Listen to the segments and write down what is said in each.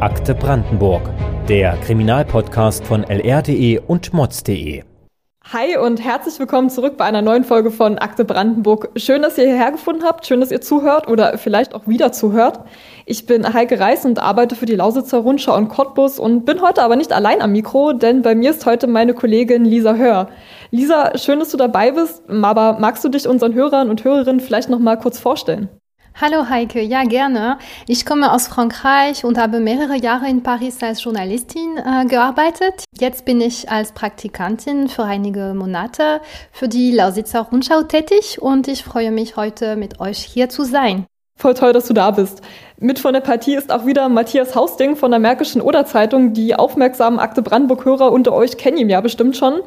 Akte Brandenburg, der Kriminalpodcast von lr.de und mods.de. Hi und herzlich willkommen zurück bei einer neuen Folge von Akte Brandenburg. Schön, dass ihr hierher gefunden habt, schön, dass ihr zuhört oder vielleicht auch wieder zuhört. Ich bin Heike Reis und arbeite für die Lausitzer Rundschau und Cottbus und bin heute aber nicht allein am Mikro, denn bei mir ist heute meine Kollegin Lisa Hör. Lisa, schön, dass du dabei bist, aber magst du dich unseren Hörern und Hörerinnen vielleicht noch mal kurz vorstellen? Hallo Heike, ja gerne. Ich komme aus Frankreich und habe mehrere Jahre in Paris als Journalistin äh, gearbeitet. Jetzt bin ich als Praktikantin für einige Monate für die Lausitzer Rundschau tätig und ich freue mich heute mit euch hier zu sein. Voll toll, dass du da bist. Mit von der Partie ist auch wieder Matthias Hausding von der Märkischen Oder-Zeitung. Die aufmerksamen Akte Brandenburg-Hörer unter euch kennen ihn ja bestimmt schon.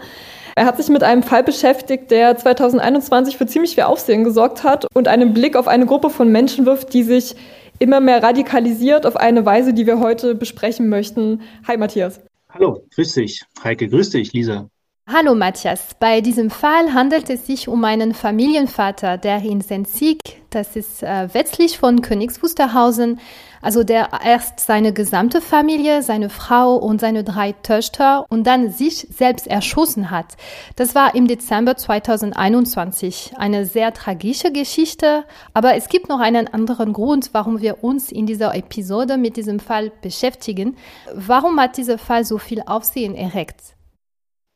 Er hat sich mit einem Fall beschäftigt, der 2021 für ziemlich viel Aufsehen gesorgt hat und einen Blick auf eine Gruppe von Menschen wirft, die sich immer mehr radikalisiert auf eine Weise, die wir heute besprechen möchten. Hi Matthias. Hallo, grüß dich. Heike, grüß dich, Lisa. Hallo Matthias, bei diesem Fall handelt es sich um einen Familienvater, der in Senzig, das ist äh, westlich von Königs Wusterhausen, also der erst seine gesamte Familie, seine Frau und seine drei Töchter und dann sich selbst erschossen hat. Das war im Dezember 2021 eine sehr tragische Geschichte, aber es gibt noch einen anderen Grund, warum wir uns in dieser Episode mit diesem Fall beschäftigen. Warum hat dieser Fall so viel Aufsehen erregt?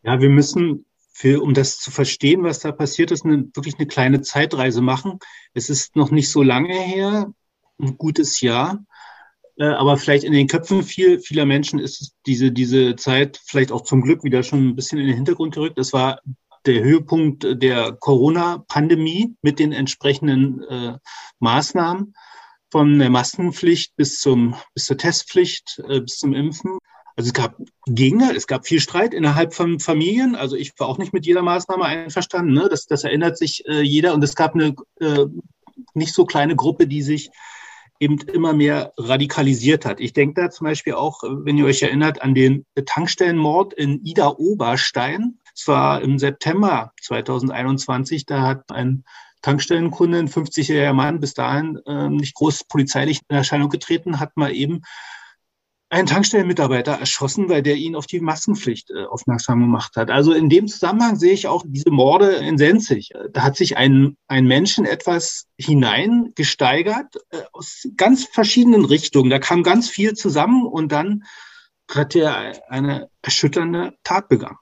Ja, wir müssen, für, um das zu verstehen, was da passiert ist, eine, wirklich eine kleine Zeitreise machen. Es ist noch nicht so lange her, ein gutes Jahr. Äh, aber vielleicht in den Köpfen viel, vieler Menschen ist diese, diese Zeit vielleicht auch zum Glück wieder schon ein bisschen in den Hintergrund gerückt. Das war der Höhepunkt der Corona-Pandemie mit den entsprechenden äh, Maßnahmen von der Maskenpflicht bis zum bis zur Testpflicht äh, bis zum Impfen. Also es gab Gegner, es gab viel Streit innerhalb von Familien. Also ich war auch nicht mit jeder Maßnahme einverstanden. Ne? Das, das erinnert sich äh, jeder. Und es gab eine äh, nicht so kleine Gruppe, die sich eben immer mehr radikalisiert hat. Ich denke da zum Beispiel auch, wenn ihr euch erinnert, an den Tankstellenmord in Ida Oberstein. Es war im September 2021. Da hat ein Tankstellenkunde, ein 50-jähriger Mann, bis dahin äh, nicht groß polizeilich in Erscheinung getreten, hat mal eben einen Tankstellenmitarbeiter erschossen, weil der ihn auf die Maskenpflicht äh, aufmerksam gemacht hat. Also in dem Zusammenhang sehe ich auch diese Morde in Senzig. Da hat sich ein, ein Menschen etwas hineingesteigert äh, aus ganz verschiedenen Richtungen. Da kam ganz viel zusammen und dann hat er eine erschütternde Tat begangen.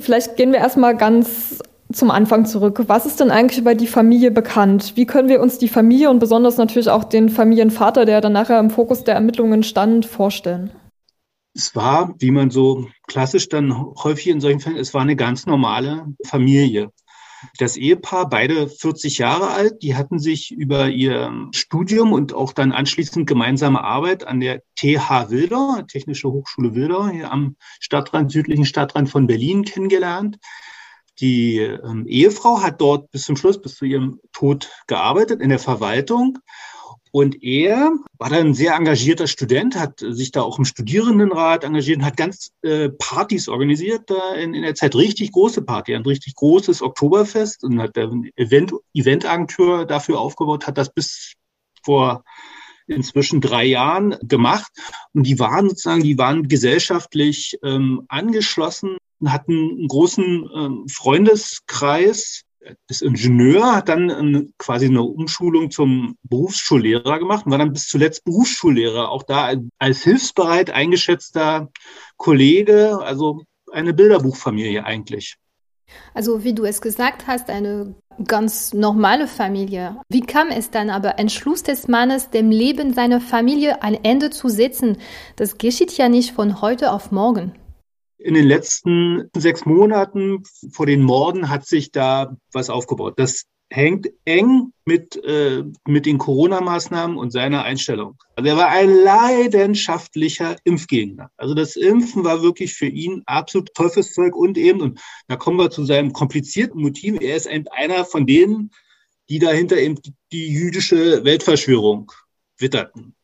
Vielleicht gehen wir erstmal ganz zum Anfang zurück. Was ist denn eigentlich über die Familie bekannt? Wie können wir uns die Familie und besonders natürlich auch den Familienvater, der dann nachher im Fokus der Ermittlungen stand, vorstellen? Es war, wie man so klassisch dann häufig in solchen Fällen, es war eine ganz normale Familie. Das Ehepaar, beide 40 Jahre alt, die hatten sich über ihr Studium und auch dann anschließend gemeinsame Arbeit an der TH Wilder, Technische Hochschule Wilder, hier am Stadtrand, südlichen Stadtrand von Berlin kennengelernt. Die ähm, Ehefrau hat dort bis zum Schluss, bis zu ihrem Tod gearbeitet in der Verwaltung. Und er war dann ein sehr engagierter Student, hat sich da auch im Studierendenrat engagiert und hat ganz äh, Partys organisiert da in, in der Zeit. Richtig große Party, ein richtig großes Oktoberfest und hat ein Event, Eventagentur dafür aufgebaut, hat das bis vor inzwischen drei Jahren gemacht. Und die waren sozusagen, die waren gesellschaftlich ähm, angeschlossen hatten einen großen ähm, Freundeskreis. Das Ingenieur hat dann ähm, quasi eine Umschulung zum Berufsschullehrer gemacht und war dann bis zuletzt Berufsschullehrer, auch da als hilfsbereit eingeschätzter Kollege, also eine Bilderbuchfamilie eigentlich. Also wie du es gesagt hast, eine ganz normale Familie. Wie kam es dann aber, Entschluss des Mannes, dem Leben seiner Familie ein Ende zu setzen? Das geschieht ja nicht von heute auf morgen. In den letzten sechs Monaten vor den Morden hat sich da was aufgebaut. Das hängt eng mit, äh, mit den Corona-Maßnahmen und seiner Einstellung. Also er war ein leidenschaftlicher Impfgegner. Also das Impfen war wirklich für ihn absolut Teufelszeug und eben, und da kommen wir zu seinem komplizierten Motiv, er ist eben einer von denen, die dahinter eben die jüdische Weltverschwörung witterten.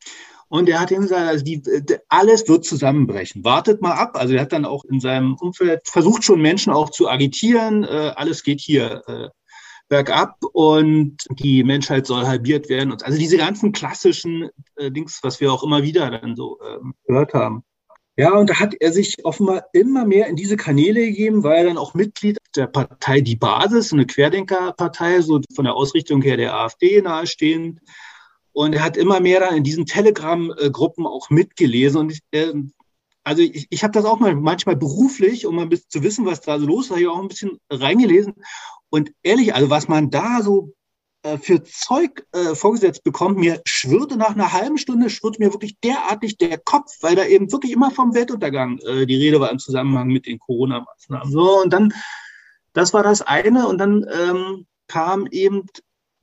Und er hat ihm gesagt, also die, alles wird zusammenbrechen. Wartet mal ab. Also er hat dann auch in seinem Umfeld versucht schon Menschen auch zu agitieren. Äh, alles geht hier äh, bergab und die Menschheit soll halbiert werden. Also diese ganzen klassischen äh, Dings, was wir auch immer wieder dann so äh, gehört haben. Ja, und da hat er sich offenbar immer mehr in diese Kanäle gegeben, weil er dann auch Mitglied der Partei Die Basis, eine Querdenkerpartei, so von der Ausrichtung her der AfD nahestehend. Und er hat immer mehr dann in diesen Telegram-Gruppen auch mitgelesen. Und ich, äh, also ich, ich habe das auch mal manchmal beruflich, um mal zu wissen, was da so los ist, habe ich auch ein bisschen reingelesen. Und ehrlich, also was man da so äh, für Zeug äh, vorgesetzt bekommt, mir schwirrte nach einer halben Stunde, schwirrt mir wirklich derartig der Kopf, weil da eben wirklich immer vom Weltuntergang äh, die Rede war im Zusammenhang mit den Corona-Maßnahmen. So, und dann, das war das eine, und dann ähm, kam eben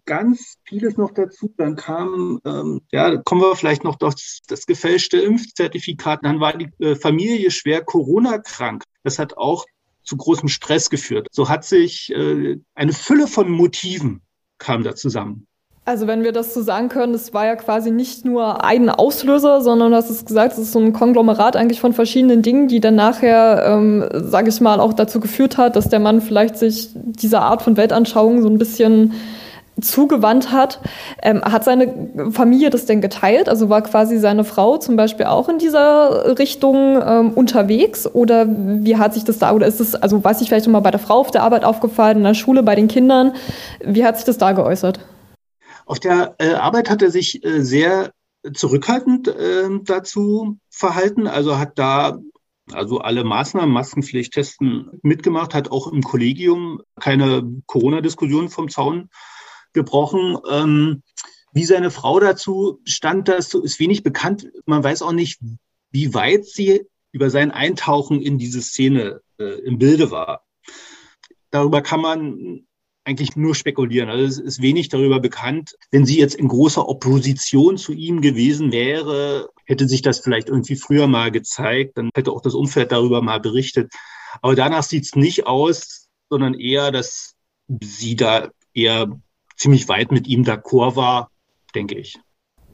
ganz vieles noch dazu. Dann kam, ähm, ja, kommen wir vielleicht noch durch das gefälschte Impfzertifikat. Dann war die äh, Familie schwer Corona-krank. Das hat auch zu großem Stress geführt. So hat sich äh, eine Fülle von Motiven kam da zusammen. Also wenn wir das so sagen können, es war ja quasi nicht nur ein Auslöser, sondern du hast es gesagt, es ist so ein Konglomerat eigentlich von verschiedenen Dingen, die dann nachher, ähm, sage ich mal, auch dazu geführt hat, dass der Mann vielleicht sich dieser Art von Weltanschauung so ein bisschen zugewandt hat. Ähm, hat seine Familie das denn geteilt? Also war quasi seine Frau zum Beispiel auch in dieser Richtung ähm, unterwegs? Oder wie hat sich das da, oder ist es, also weiß ich vielleicht schon mal bei der Frau auf der Arbeit aufgefallen, in der Schule, bei den Kindern? Wie hat sich das da geäußert? Auf der äh, Arbeit hat er sich äh, sehr zurückhaltend äh, dazu verhalten, also hat da also alle Maßnahmen, Maskenpflicht, Testen mitgemacht, hat auch im Kollegium keine Corona-Diskussion vom Zaun gebrochen. Ähm, wie seine Frau dazu stand, das ist wenig bekannt. Man weiß auch nicht, wie weit sie über sein Eintauchen in diese Szene äh, im Bilde war. Darüber kann man eigentlich nur spekulieren. Also es ist wenig darüber bekannt. Wenn sie jetzt in großer Opposition zu ihm gewesen wäre, hätte sich das vielleicht irgendwie früher mal gezeigt. Dann hätte auch das Umfeld darüber mal berichtet. Aber danach sieht es nicht aus, sondern eher, dass sie da eher ziemlich weit mit ihm d'accord war, denke ich.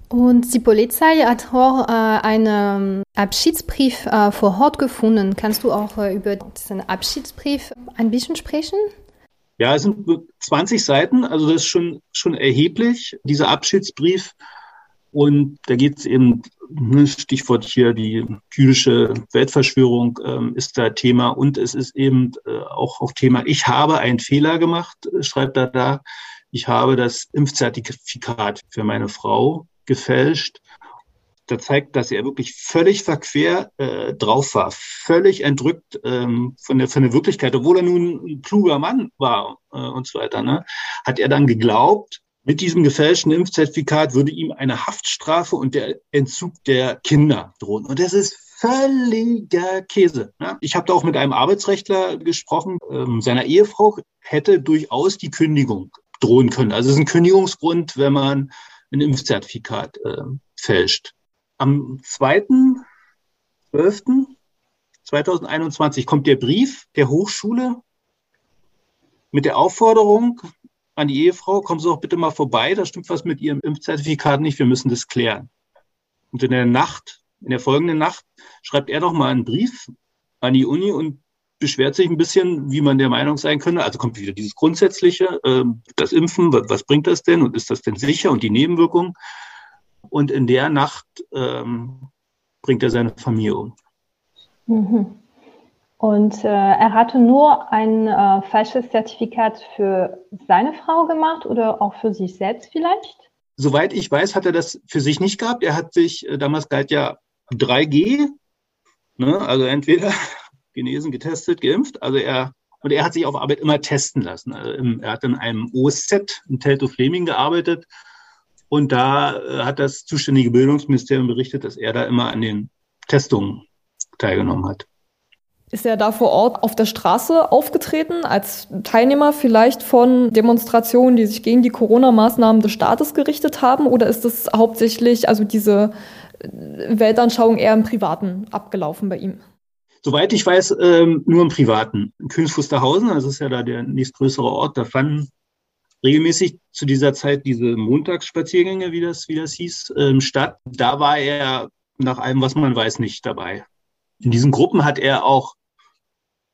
Und die Polizei hat auch äh, einen Abschiedsbrief äh, vor Ort gefunden. Kannst du auch äh, über diesen Abschiedsbrief ein bisschen sprechen? Ja, es sind 20 Seiten, also das ist schon, schon erheblich, dieser Abschiedsbrief. Und da geht es eben, ne, Stichwort hier, die jüdische Weltverschwörung ähm, ist da Thema. Und es ist eben äh, auch, auch Thema, ich habe einen Fehler gemacht, schreibt er da ich habe das Impfzertifikat für meine Frau gefälscht. Da zeigt, dass er wirklich völlig verquer äh, drauf war, völlig entrückt ähm, von, der, von der Wirklichkeit, obwohl er nun ein kluger Mann war äh, und so weiter. Ne? Hat er dann geglaubt, mit diesem gefälschten Impfzertifikat würde ihm eine Haftstrafe und der Entzug der Kinder drohen. Und das ist völliger Käse. Ne? Ich habe da auch mit einem Arbeitsrechtler gesprochen. Ähm, seiner Ehefrau hätte durchaus die Kündigung drohen können. Also es ist ein Kündigungsgrund, wenn man ein Impfzertifikat äh, fälscht. Am 2.12.2021 kommt der Brief der Hochschule mit der Aufforderung an die Ehefrau, kommen Sie doch bitte mal vorbei, da stimmt was mit Ihrem Impfzertifikat nicht, wir müssen das klären. Und in der Nacht, in der folgenden Nacht, schreibt er noch mal einen Brief an die Uni und beschwert sich ein bisschen, wie man der Meinung sein könnte. Also kommt wieder dieses Grundsätzliche, äh, das Impfen, was, was, bringt das denn und ist das denn sicher und die Nebenwirkungen. Und in der Nacht ähm, bringt er seine Familie um. Mhm. Und äh, er hatte nur ein äh, falsches Zertifikat für seine Frau gemacht oder auch für sich selbst vielleicht? Soweit ich weiß, hat er das für sich nicht gehabt. Er hat sich, äh, damals galt ja 3G, ne? also entweder genesen, getestet, geimpft. Also er und er hat sich auf Arbeit immer testen lassen. Also er hat in einem OZ in Teltow Fleming gearbeitet und da äh, hat das zuständige Bildungsministerium berichtet, dass er da immer an den Testungen teilgenommen hat. Ist er da vor Ort auf der Straße aufgetreten als Teilnehmer vielleicht von Demonstrationen, die sich gegen die Corona-Maßnahmen des Staates gerichtet haben? Oder ist das hauptsächlich, also diese Weltanschauung eher im Privaten abgelaufen bei ihm? Soweit ich weiß, ähm, nur im Privaten. In Königs das ist ja da der nächstgrößere Ort, da fanden regelmäßig zu dieser Zeit diese Montagsspaziergänge, wie das, wie das hieß, ähm, statt. Da war er nach allem, was man weiß, nicht dabei. In diesen Gruppen hat er auch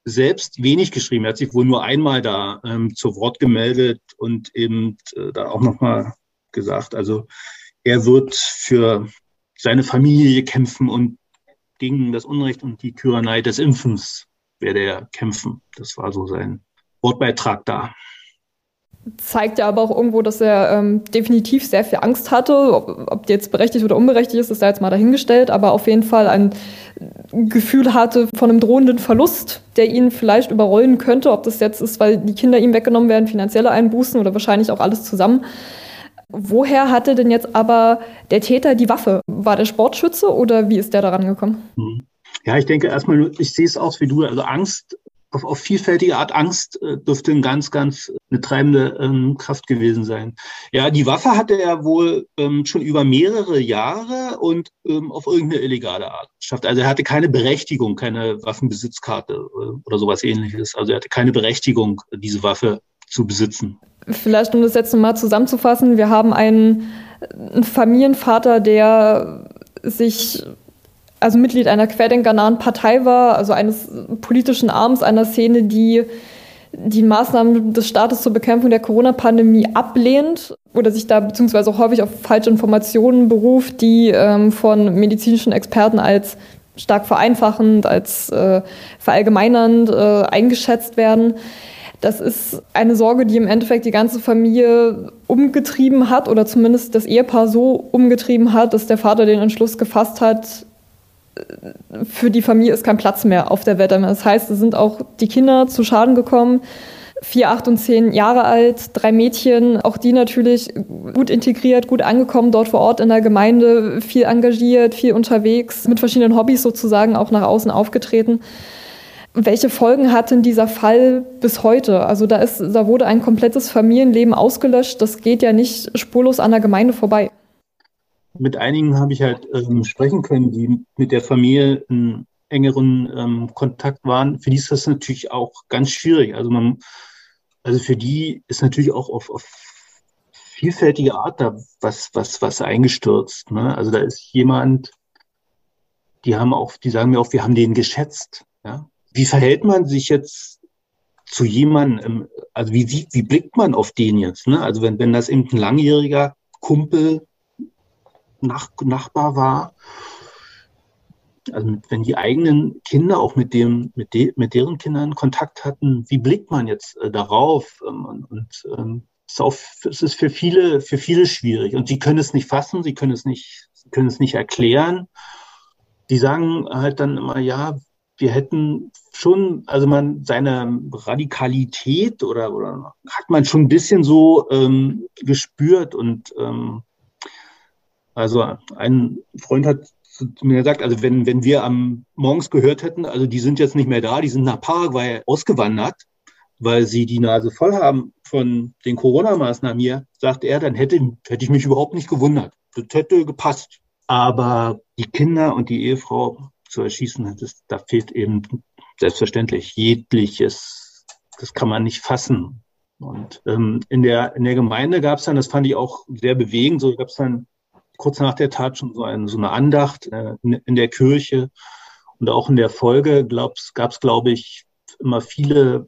selbst wenig geschrieben. Er hat sich wohl nur einmal da ähm, zu Wort gemeldet und eben äh, da auch nochmal gesagt, also er wird für seine Familie kämpfen und gegen das Unrecht und die Tyrannei des Impfens werde er kämpfen. Das war so sein Wortbeitrag da zeigt ja aber auch irgendwo, dass er ähm, definitiv sehr viel Angst hatte. Ob, ob die jetzt berechtigt oder unberechtigt ist, ist da jetzt mal dahingestellt, aber auf jeden Fall ein Gefühl hatte von einem drohenden Verlust, der ihn vielleicht überrollen könnte. Ob das jetzt ist, weil die Kinder ihm weggenommen werden, finanzielle Einbußen oder wahrscheinlich auch alles zusammen. Woher hatte denn jetzt aber der Täter die Waffe? War der Sportschütze oder wie ist der daran gekommen? Mhm. Ja, ich denke erstmal, ich sehe es auch wie du. Also Angst auf, auf vielfältige Art Angst äh, dürfte ein ganz, ganz eine treibende ähm, Kraft gewesen sein. Ja, die Waffe hatte er wohl ähm, schon über mehrere Jahre und ähm, auf irgendeine illegale Art geschafft. Also er hatte keine Berechtigung, keine Waffenbesitzkarte äh, oder sowas ähnliches. Also er hatte keine Berechtigung, diese Waffe zu besitzen. Vielleicht, um das jetzt nochmal zusammenzufassen, wir haben einen, einen Familienvater, der sich also Mitglied einer querdenkernahen Partei war, also eines politischen Arms einer Szene, die die Maßnahmen des Staates zur Bekämpfung der Corona-Pandemie ablehnt oder sich da beziehungsweise auch häufig auf falsche Informationen beruft, die ähm, von medizinischen Experten als stark vereinfachend, als äh, verallgemeinernd äh, eingeschätzt werden. Das ist eine Sorge, die im Endeffekt die ganze Familie umgetrieben hat oder zumindest das Ehepaar so umgetrieben hat, dass der Vater den Entschluss gefasst hat, für die Familie ist kein Platz mehr auf der Welt. Das heißt, es sind auch die Kinder zu Schaden gekommen. Vier, acht und zehn Jahre alt, drei Mädchen, auch die natürlich gut integriert, gut angekommen dort vor Ort in der Gemeinde, viel engagiert, viel unterwegs, mit verschiedenen Hobbys sozusagen auch nach außen aufgetreten. Welche Folgen hat denn dieser Fall bis heute? Also da ist, da wurde ein komplettes Familienleben ausgelöscht. Das geht ja nicht spurlos an der Gemeinde vorbei mit einigen habe ich halt ähm, sprechen können, die mit der Familie in engeren ähm, Kontakt waren. Für die ist das natürlich auch ganz schwierig. Also man, also für die ist natürlich auch auf, auf vielfältige Art da was, was, was eingestürzt. Ne? Also da ist jemand, die haben auch, die sagen mir auch, wir haben den geschätzt. Ja? Wie verhält man sich jetzt zu jemandem, also wie, wie, wie blickt man auf den jetzt? Ne? Also wenn, wenn das eben ein langjähriger Kumpel nach, Nachbar war. Also wenn die eigenen Kinder auch mit dem, mit, de, mit deren Kindern Kontakt hatten, wie blickt man jetzt äh, darauf? Ähm, und, ähm, es, ist auch, es ist für viele, für viele schwierig. Und sie können es nicht fassen, sie können es nicht, können es nicht erklären. Die sagen halt dann immer, ja, wir hätten schon, also man seine Radikalität oder, oder hat man schon ein bisschen so ähm, gespürt und ähm, also ein Freund hat mir gesagt, also wenn, wenn wir am morgens gehört hätten, also die sind jetzt nicht mehr da, die sind nach Paraguay ausgewandert, weil sie die Nase voll haben von den Corona-Maßnahmen hier, sagt er, dann hätte, hätte ich mich überhaupt nicht gewundert. Das hätte gepasst. Aber die Kinder und die Ehefrau zu erschießen, das, da fehlt eben selbstverständlich jegliches, das kann man nicht fassen. Und ähm, in, der, in der Gemeinde gab es dann, das fand ich auch sehr bewegend, so gab es dann kurz nach der Tat schon so, ein, so eine Andacht äh, in der Kirche. Und auch in der Folge gab es, glaube ich, immer viele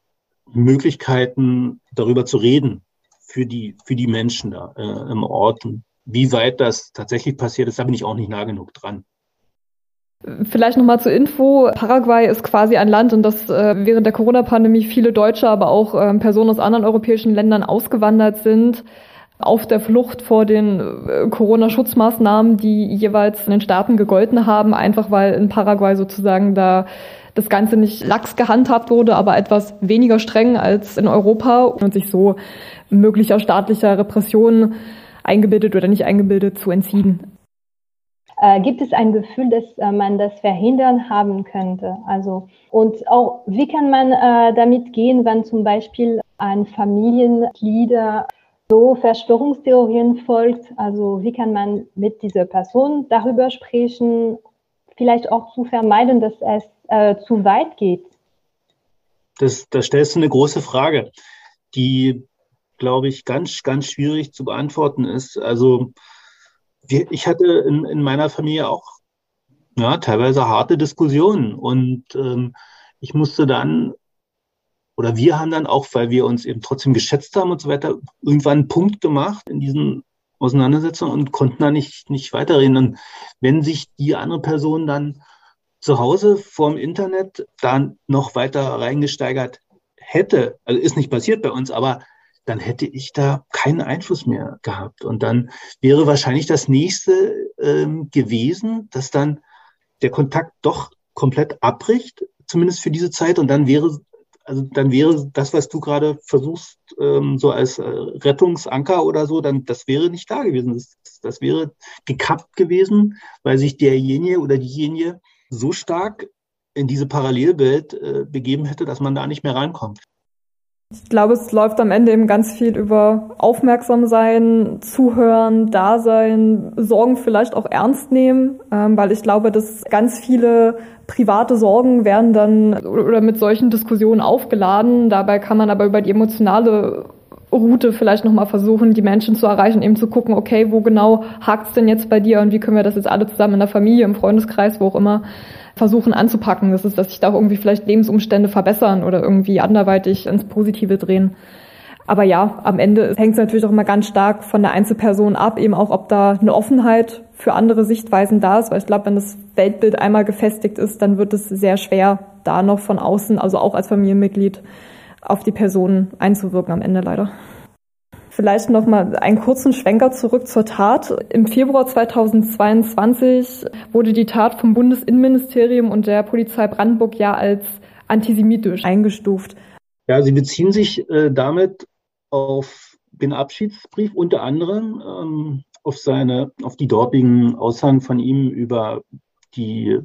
Möglichkeiten, darüber zu reden für die, für die Menschen da äh, im Ort. Und wie weit das tatsächlich passiert ist, da bin ich auch nicht nah genug dran. Vielleicht nochmal zur Info. Paraguay ist quasi ein Land, in das äh, während der Corona-Pandemie viele Deutsche, aber auch äh, Personen aus anderen europäischen Ländern ausgewandert sind auf der Flucht vor den äh, Corona-Schutzmaßnahmen, die jeweils in den Staaten gegolten haben, einfach weil in Paraguay sozusagen da das Ganze nicht lax gehandhabt wurde, aber etwas weniger streng als in Europa und sich so möglicher staatlicher Repressionen eingebildet oder nicht eingebildet zu entziehen. Äh, gibt es ein Gefühl, dass äh, man das verhindern haben könnte? Also und auch wie kann man äh, damit gehen, wenn zum Beispiel ein Familienglieder so Verschwörungstheorien folgt. Also wie kann man mit dieser Person darüber sprechen, vielleicht auch zu vermeiden, dass es äh, zu weit geht? Das, da stellst du eine große Frage, die, glaube ich, ganz, ganz schwierig zu beantworten ist. Also wir, ich hatte in, in meiner Familie auch ja, teilweise harte Diskussionen und ähm, ich musste dann oder wir haben dann auch, weil wir uns eben trotzdem geschätzt haben und so weiter, irgendwann einen Punkt gemacht in diesen Auseinandersetzungen und konnten da nicht, nicht weiterreden. Und wenn sich die andere Person dann zu Hause vorm Internet dann noch weiter reingesteigert hätte, also ist nicht passiert bei uns, aber dann hätte ich da keinen Einfluss mehr gehabt. Und dann wäre wahrscheinlich das nächste ähm, gewesen, dass dann der Kontakt doch komplett abbricht, zumindest für diese Zeit. Und dann wäre, also dann wäre das, was du gerade versuchst, ähm, so als äh, Rettungsanker oder so, dann das wäre nicht da gewesen. Das, das wäre gekappt gewesen, weil sich derjenige oder diejenige so stark in diese Parallelwelt äh, begeben hätte, dass man da nicht mehr reinkommt. Ich glaube, es läuft am Ende eben ganz viel über aufmerksam sein, zuhören, da sein, Sorgen vielleicht auch ernst nehmen, ähm, weil ich glaube, dass ganz viele private Sorgen werden dann oder mit solchen Diskussionen aufgeladen. Dabei kann man aber über die emotionale Route vielleicht nochmal versuchen, die Menschen zu erreichen, eben zu gucken, okay, wo genau hakt es denn jetzt bei dir und wie können wir das jetzt alle zusammen in der Familie, im Freundeskreis, wo auch immer, versuchen anzupacken. Das ist, dass sich da irgendwie vielleicht Lebensumstände verbessern oder irgendwie anderweitig ins Positive drehen. Aber ja, am Ende hängt es natürlich auch immer ganz stark von der Einzelperson ab, eben auch, ob da eine Offenheit für andere Sichtweisen da ist, weil ich glaube, wenn das Weltbild einmal gefestigt ist, dann wird es sehr schwer, da noch von außen, also auch als Familienmitglied, auf die Person einzuwirken am Ende leider. Vielleicht noch mal einen kurzen Schwenker zurück zur Tat. Im Februar 2022 wurde die Tat vom Bundesinnenministerium und der Polizei Brandenburg ja als antisemitisch eingestuft. Ja, sie beziehen sich äh, damit auf den Abschiedsbrief unter anderem ähm, auf seine, auf die dortigen Aussagen von ihm über die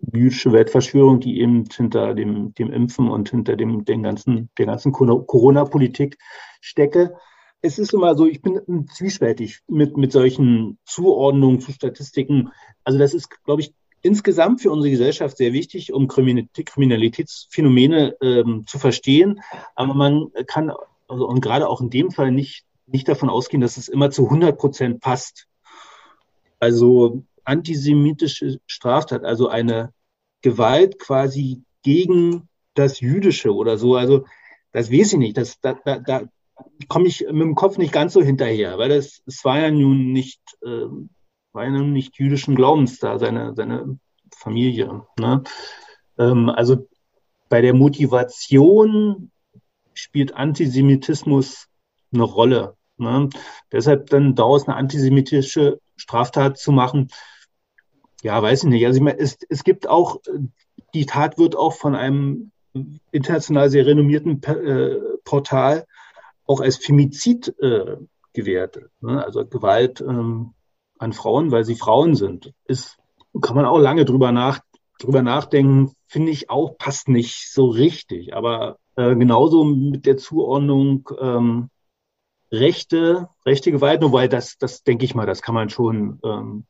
jüdische Weltverschwörung, die eben hinter dem, dem Impfen und hinter dem, den ganzen, der ganzen Corona-Politik stecke es ist immer so, ich bin zwiespältig mit, mit solchen Zuordnungen zu Statistiken. Also das ist, glaube ich, insgesamt für unsere Gesellschaft sehr wichtig, um Kriminalitätsphänomene ähm, zu verstehen. Aber man kann, also, und gerade auch in dem Fall nicht, nicht davon ausgehen, dass es immer zu 100 Prozent passt. Also antisemitische Straftat, also eine Gewalt quasi gegen das Jüdische oder so. Also das weiß ich nicht. Das, da, da, komme ich mit dem Kopf nicht ganz so hinterher, weil das, es war ja nun nicht, äh, war ja nun nicht jüdischen Glaubens da, seine, seine Familie. Ne? Ähm, also bei der Motivation spielt Antisemitismus eine Rolle. Ne? Deshalb dann daraus eine antisemitische Straftat zu machen, ja, weiß ich nicht. Also ich meine, es, es gibt auch, die Tat wird auch von einem international sehr renommierten äh, Portal auch als Femizid äh, gewertet. Ne? Also Gewalt ähm, an Frauen, weil sie Frauen sind. Ist, kann man auch lange drüber, nach, drüber nachdenken, finde ich auch, passt nicht so richtig. Aber äh, genauso mit der Zuordnung ähm, rechte, rechte Gewalt, wobei das, das denke ich mal, das kann man schon, ähm,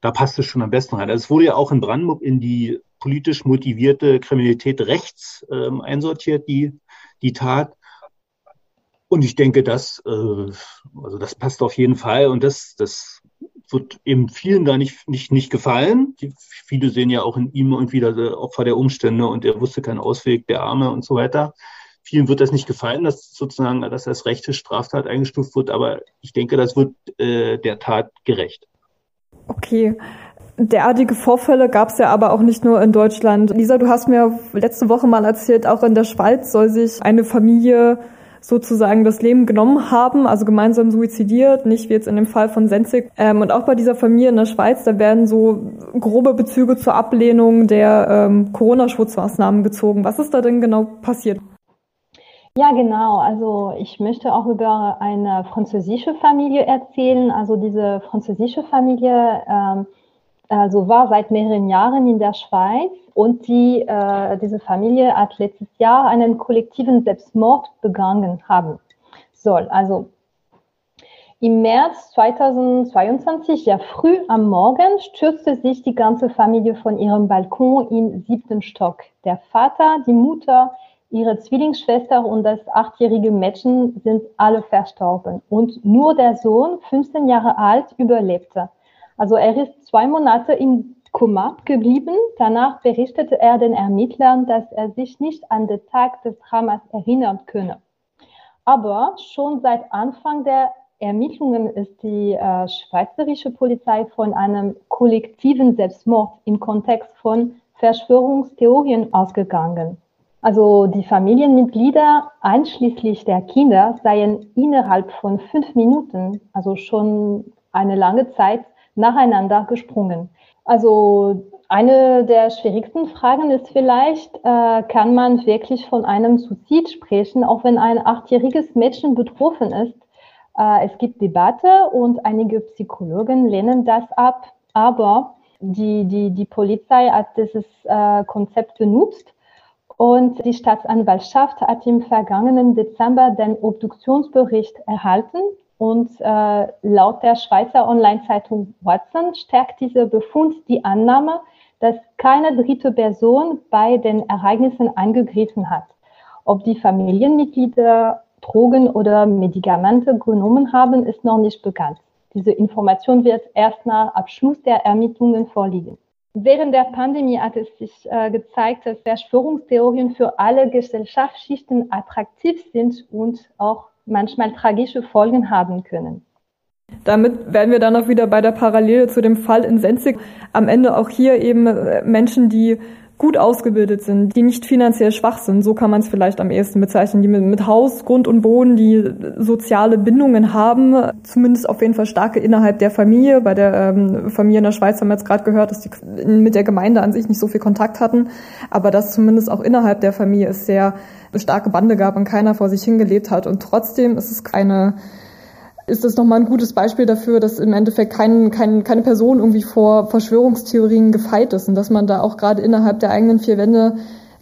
da passt es schon am besten rein. Also es wurde ja auch in Brandenburg in die politisch motivierte Kriminalität rechts ähm, einsortiert, die, die Tat. Und ich denke, das, äh, also das passt auf jeden Fall und das, das wird eben vielen da nicht, nicht, nicht gefallen. Die, viele sehen ja auch in ihm irgendwie das Opfer der Umstände und er wusste keinen Ausweg, der Arme und so weiter. Vielen wird das nicht gefallen, dass sozusagen das als rechte Straftat eingestuft wird, aber ich denke, das wird äh, der Tat gerecht. Okay. Derartige Vorfälle gab es ja aber auch nicht nur in Deutschland. Lisa, du hast mir letzte Woche mal erzählt, auch in der Schweiz soll sich eine Familie sozusagen das Leben genommen haben, also gemeinsam suizidiert, nicht wie jetzt in dem Fall von Senzig. Ähm, und auch bei dieser Familie in der Schweiz, da werden so grobe Bezüge zur Ablehnung der ähm, Corona-Schutzmaßnahmen gezogen. Was ist da denn genau passiert? Ja, genau. Also ich möchte auch über eine französische Familie erzählen. Also diese französische Familie ähm, also war seit mehreren Jahren in der Schweiz und die, äh, diese Familie hat letztes Jahr einen kollektiven Selbstmord begangen haben soll. Also im März 2022, sehr früh am Morgen, stürzte sich die ganze Familie von ihrem Balkon im siebten Stock. Der Vater, die Mutter, ihre Zwillingsschwester und das achtjährige Mädchen sind alle verstorben. Und nur der Sohn, 15 Jahre alt, überlebte. Also er ist zwei Monate im Koma geblieben. Danach berichtete er den Ermittlern, dass er sich nicht an den Tag des Dramas erinnern könne. Aber schon seit Anfang der Ermittlungen ist die äh, schweizerische Polizei von einem kollektiven Selbstmord im Kontext von Verschwörungstheorien ausgegangen. Also die Familienmitglieder einschließlich der Kinder seien innerhalb von fünf Minuten, also schon eine lange Zeit, nacheinander gesprungen. Also eine der schwierigsten Fragen ist vielleicht, äh, kann man wirklich von einem Suizid sprechen, auch wenn ein achtjähriges Mädchen betroffen ist? Äh, es gibt Debatte und einige Psychologen lehnen das ab, aber die, die, die Polizei hat dieses äh, Konzept benutzt und die Staatsanwaltschaft hat im vergangenen Dezember den Obduktionsbericht erhalten und äh, laut der Schweizer Online-Zeitung Watson stärkt dieser Befund die Annahme, dass keine dritte Person bei den Ereignissen eingegriffen hat. Ob die Familienmitglieder Drogen oder Medikamente genommen haben, ist noch nicht bekannt. Diese Information wird erst nach Abschluss der Ermittlungen vorliegen. Während der Pandemie hat es sich äh, gezeigt, dass Verschwörungstheorien für alle Gesellschaftsschichten attraktiv sind und auch manchmal tragische Folgen haben können. Damit werden wir dann auch wieder bei der Parallele zu dem Fall in Senzig. Am Ende auch hier eben äh, Menschen, die gut ausgebildet sind, die nicht finanziell schwach sind, so kann man es vielleicht am ehesten bezeichnen, die mit, mit, Haus, Grund und Boden, die soziale Bindungen haben, zumindest auf jeden Fall starke innerhalb der Familie. Bei der ähm, Familie in der Schweiz haben wir jetzt gerade gehört, dass die mit der Gemeinde an sich nicht so viel Kontakt hatten, aber dass zumindest auch innerhalb der Familie es sehr starke Bande gab und keiner vor sich hingelebt hat. Und trotzdem ist es keine ist das nochmal ein gutes Beispiel dafür, dass im Endeffekt kein, kein, keine Person irgendwie vor Verschwörungstheorien gefeit ist und dass man da auch gerade innerhalb der eigenen vier Wände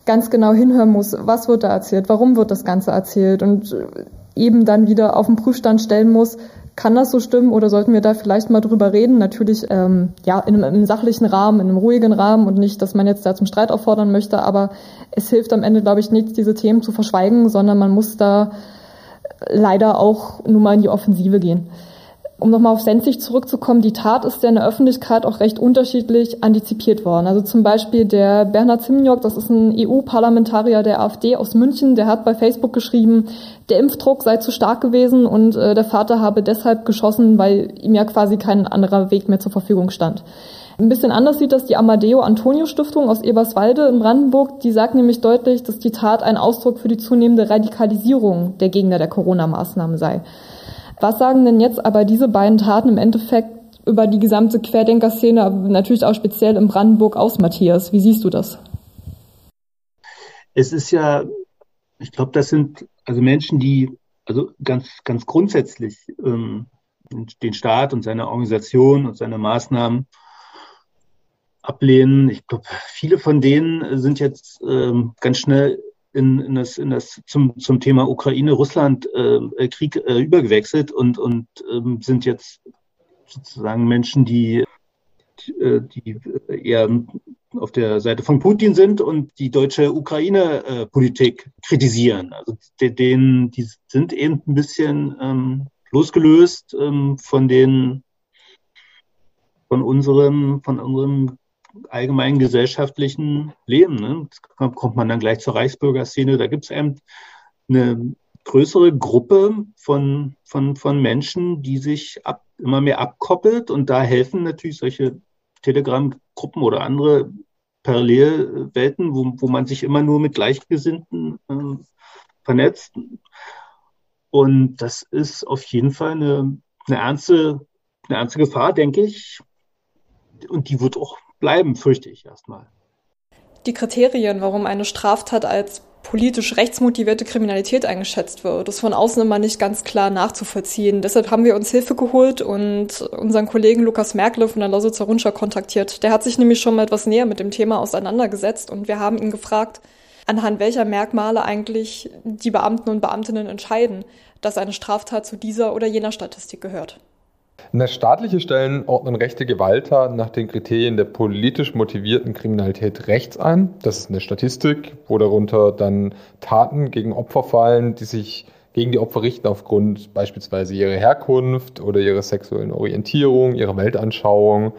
ganz genau hinhören muss, was wird da erzählt, warum wird das Ganze erzählt und eben dann wieder auf den Prüfstand stellen muss, kann das so stimmen oder sollten wir da vielleicht mal drüber reden? Natürlich ähm, ja in einem, in einem sachlichen Rahmen, in einem ruhigen Rahmen und nicht, dass man jetzt da zum Streit auffordern möchte, aber es hilft am Ende, glaube ich, nichts, diese Themen zu verschweigen, sondern man muss da leider auch nun mal in die Offensive gehen. Um nochmal auf Senzig zurückzukommen, die Tat ist ja in der Öffentlichkeit auch recht unterschiedlich antizipiert worden. Also zum Beispiel der Bernhard Zimniok, das ist ein EU-Parlamentarier der AfD aus München, der hat bei Facebook geschrieben, der Impfdruck sei zu stark gewesen und äh, der Vater habe deshalb geschossen, weil ihm ja quasi kein anderer Weg mehr zur Verfügung stand. Ein bisschen anders sieht das die Amadeo Antonio Stiftung aus Eberswalde in Brandenburg. Die sagt nämlich deutlich, dass die Tat ein Ausdruck für die zunehmende Radikalisierung der Gegner der Corona-Maßnahmen sei. Was sagen denn jetzt aber diese beiden Taten im Endeffekt über die gesamte Querdenker-Szene, aber natürlich auch speziell in Brandenburg aus, Matthias? Wie siehst du das? Es ist ja, ich glaube, das sind also Menschen, die also ganz, ganz grundsätzlich ähm, den Staat und seine Organisation und seine Maßnahmen ablehnen. Ich glaube, viele von denen sind jetzt ähm, ganz schnell in, in, das, in das zum, zum Thema Ukraine-Russland-Krieg äh, äh, übergewechselt und, und ähm, sind jetzt sozusagen Menschen, die, die, die eher auf der Seite von Putin sind und die deutsche Ukraine-Politik kritisieren. Also denen, die sind eben ein bisschen ähm, losgelöst ähm, von den von unserem, von unserem allgemeinen gesellschaftlichen Leben. Ne? Kommt man dann gleich zur Reichsbürgerszene. Da gibt es eben eine größere Gruppe von, von, von Menschen, die sich ab, immer mehr abkoppelt. Und da helfen natürlich solche Telegram-Gruppen oder andere Parallelwelten, wo, wo man sich immer nur mit Gleichgesinnten äh, vernetzt. Und das ist auf jeden Fall eine, eine, ernste, eine ernste Gefahr, denke ich. Und die wird auch bleiben, fürchte ich erstmal. Die Kriterien, warum eine Straftat als politisch rechtsmotivierte Kriminalität eingeschätzt wird, ist von außen immer nicht ganz klar nachzuvollziehen. Deshalb haben wir uns Hilfe geholt und unseren Kollegen Lukas Merkle von der Lausitzer Rundschau kontaktiert. Der hat sich nämlich schon mal etwas näher mit dem Thema auseinandergesetzt und wir haben ihn gefragt, anhand welcher Merkmale eigentlich die Beamten und Beamtinnen entscheiden, dass eine Straftat zu dieser oder jener Statistik gehört. Na, staatliche Stellen ordnen rechte Gewalttaten nach den Kriterien der politisch motivierten Kriminalität rechts ein. Das ist eine Statistik, wo darunter dann Taten gegen Opfer fallen, die sich gegen die Opfer richten aufgrund beispielsweise ihrer Herkunft oder ihrer sexuellen Orientierung, ihrer Weltanschauung,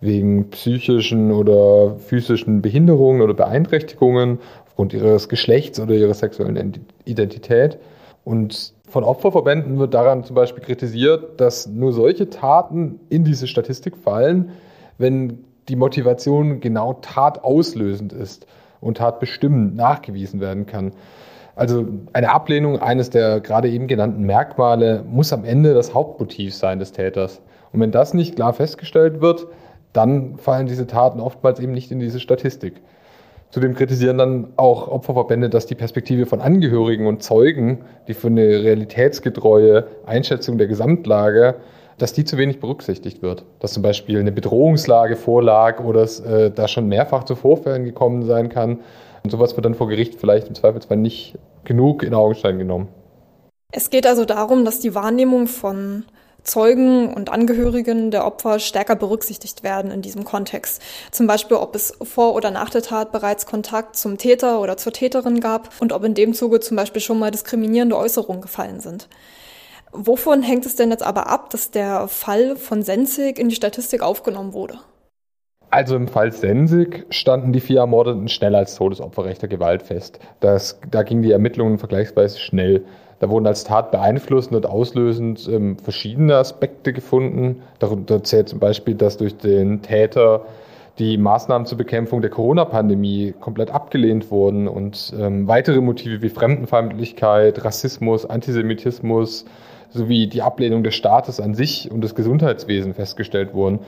wegen psychischen oder physischen Behinderungen oder Beeinträchtigungen, aufgrund ihres Geschlechts oder ihrer sexuellen Identität. Und von Opferverbänden wird daran zum Beispiel kritisiert, dass nur solche Taten in diese Statistik fallen, wenn die Motivation genau tatauslösend ist und tatbestimmend nachgewiesen werden kann. Also eine Ablehnung eines der gerade eben genannten Merkmale muss am Ende das Hauptmotiv sein des Täters. Und wenn das nicht klar festgestellt wird, dann fallen diese Taten oftmals eben nicht in diese Statistik. Zudem kritisieren dann auch Opferverbände, dass die Perspektive von Angehörigen und Zeugen, die für eine realitätsgetreue Einschätzung der Gesamtlage, dass die zu wenig berücksichtigt wird. Dass zum Beispiel eine Bedrohungslage vorlag oder es äh, da schon mehrfach zu Vorfällen gekommen sein kann. Und sowas wird dann vor Gericht vielleicht im Zweifelsfall nicht genug in Augenschein genommen. Es geht also darum, dass die Wahrnehmung von Zeugen und Angehörigen der Opfer stärker berücksichtigt werden in diesem Kontext. Zum Beispiel, ob es vor oder nach der Tat bereits Kontakt zum Täter oder zur Täterin gab und ob in dem Zuge zum Beispiel schon mal diskriminierende Äußerungen gefallen sind. Wovon hängt es denn jetzt aber ab, dass der Fall von Sensig in die Statistik aufgenommen wurde? Also im Fall Sensig standen die vier Ermordeten schnell als Todesopfer rechter Gewalt fest. Das, da gingen die Ermittlungen vergleichsweise schnell. Da wurden als Tat beeinflussend und auslösend ähm, verschiedene Aspekte gefunden. Darunter zählt zum Beispiel, dass durch den Täter die Maßnahmen zur Bekämpfung der Corona-Pandemie komplett abgelehnt wurden und ähm, weitere Motive wie Fremdenfeindlichkeit, Rassismus, Antisemitismus sowie die Ablehnung des Staates an sich und des Gesundheitswesens festgestellt wurden.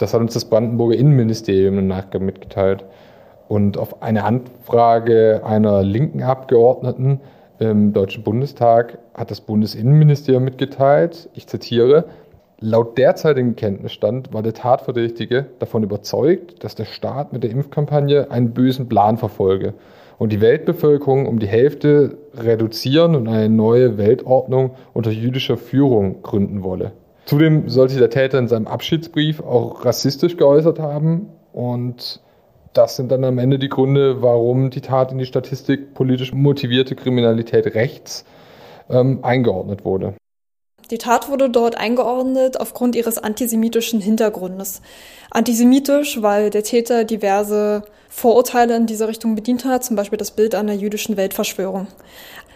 Das hat uns das Brandenburger Innenministerium Nachgang mitgeteilt. Und auf eine Anfrage einer linken Abgeordneten im Deutschen Bundestag hat das Bundesinnenministerium mitgeteilt, ich zitiere, laut derzeitigem Kenntnisstand war der Tatverdächtige davon überzeugt, dass der Staat mit der Impfkampagne einen bösen Plan verfolge und die Weltbevölkerung um die Hälfte reduzieren und eine neue Weltordnung unter jüdischer Führung gründen wolle. Zudem sollte sich der Täter in seinem Abschiedsbrief auch rassistisch geäußert haben und das sind dann am Ende die Gründe, warum die Tat in die Statistik politisch motivierte Kriminalität rechts ähm, eingeordnet wurde. Die Tat wurde dort eingeordnet aufgrund ihres antisemitischen Hintergrundes. Antisemitisch, weil der Täter diverse Vorurteile in dieser Richtung bedient hat, zum Beispiel das Bild einer jüdischen Weltverschwörung.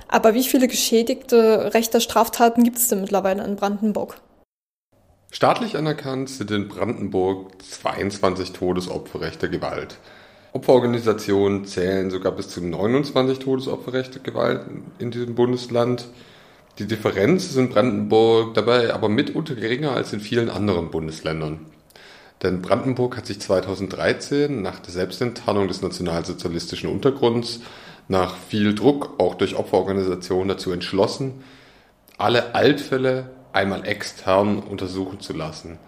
Aber wie viele geschädigte rechter Straftaten gibt es denn mittlerweile in Brandenburg? Staatlich anerkannt sind in Brandenburg 22 Todesopfer rechter Gewalt. Opferorganisationen zählen sogar bis zu 29 Todesopfer rechter Gewalt in diesem Bundesland. Die Differenz ist in Brandenburg dabei aber mitunter geringer als in vielen anderen Bundesländern. Denn Brandenburg hat sich 2013 nach der Selbstenttarnung des nationalsozialistischen Untergrunds nach viel Druck, auch durch Opferorganisationen, dazu entschlossen, alle Altfälle einmal extern untersuchen zu lassen.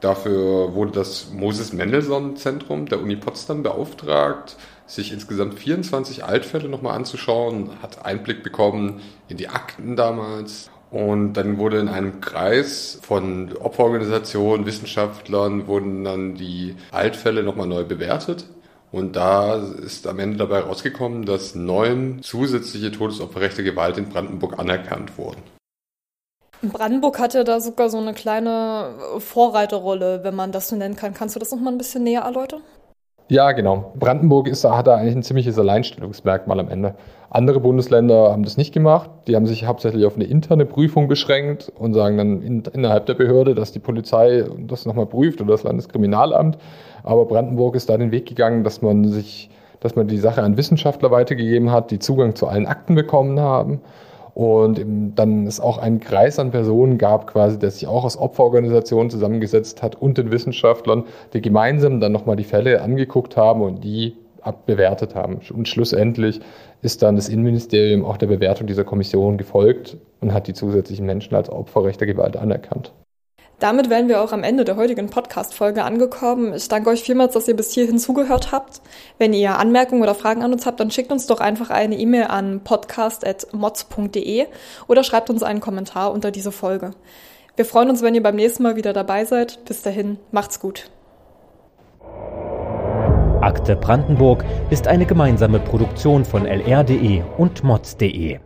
Dafür wurde das Moses Mendelssohn Zentrum der Uni Potsdam beauftragt, sich insgesamt 24 Altfälle nochmal anzuschauen, hat Einblick bekommen in die Akten damals. Und dann wurde in einem Kreis von Opferorganisationen, Wissenschaftlern, wurden dann die Altfälle nochmal neu bewertet. Und da ist am Ende dabei rausgekommen, dass neun zusätzliche Todesopferrechte Gewalt in Brandenburg anerkannt wurden. Brandenburg hat ja da sogar so eine kleine Vorreiterrolle, wenn man das so nennen kann. Kannst du das noch mal ein bisschen näher erläutern? Ja, genau. Brandenburg ist, hat da eigentlich ein ziemliches Alleinstellungsmerkmal am Ende. Andere Bundesländer haben das nicht gemacht. Die haben sich hauptsächlich auf eine interne Prüfung beschränkt und sagen dann in, innerhalb der Behörde, dass die Polizei das nochmal prüft oder das Landeskriminalamt. Aber Brandenburg ist da den Weg gegangen, dass man sich, dass man die Sache an Wissenschaftler weitergegeben hat, die Zugang zu allen Akten bekommen haben und dann es auch einen Kreis an Personen gab, quasi, der sich auch aus Opferorganisationen zusammengesetzt hat und den Wissenschaftlern, die gemeinsam dann nochmal die Fälle angeguckt haben und die abbewertet haben. Und schlussendlich ist dann das Innenministerium auch der Bewertung dieser Kommission gefolgt und hat die zusätzlichen Menschen als Opfer rechter Gewalt anerkannt. Damit wären wir auch am Ende der heutigen Podcast-Folge angekommen. Ich danke euch vielmals, dass ihr bis hierhin zugehört habt. Wenn ihr Anmerkungen oder Fragen an uns habt, dann schickt uns doch einfach eine E-Mail an podcast.mods.de oder schreibt uns einen Kommentar unter diese Folge. Wir freuen uns, wenn ihr beim nächsten Mal wieder dabei seid. Bis dahin, macht's gut. Akte Brandenburg ist eine gemeinsame Produktion von lr.de und mods.de.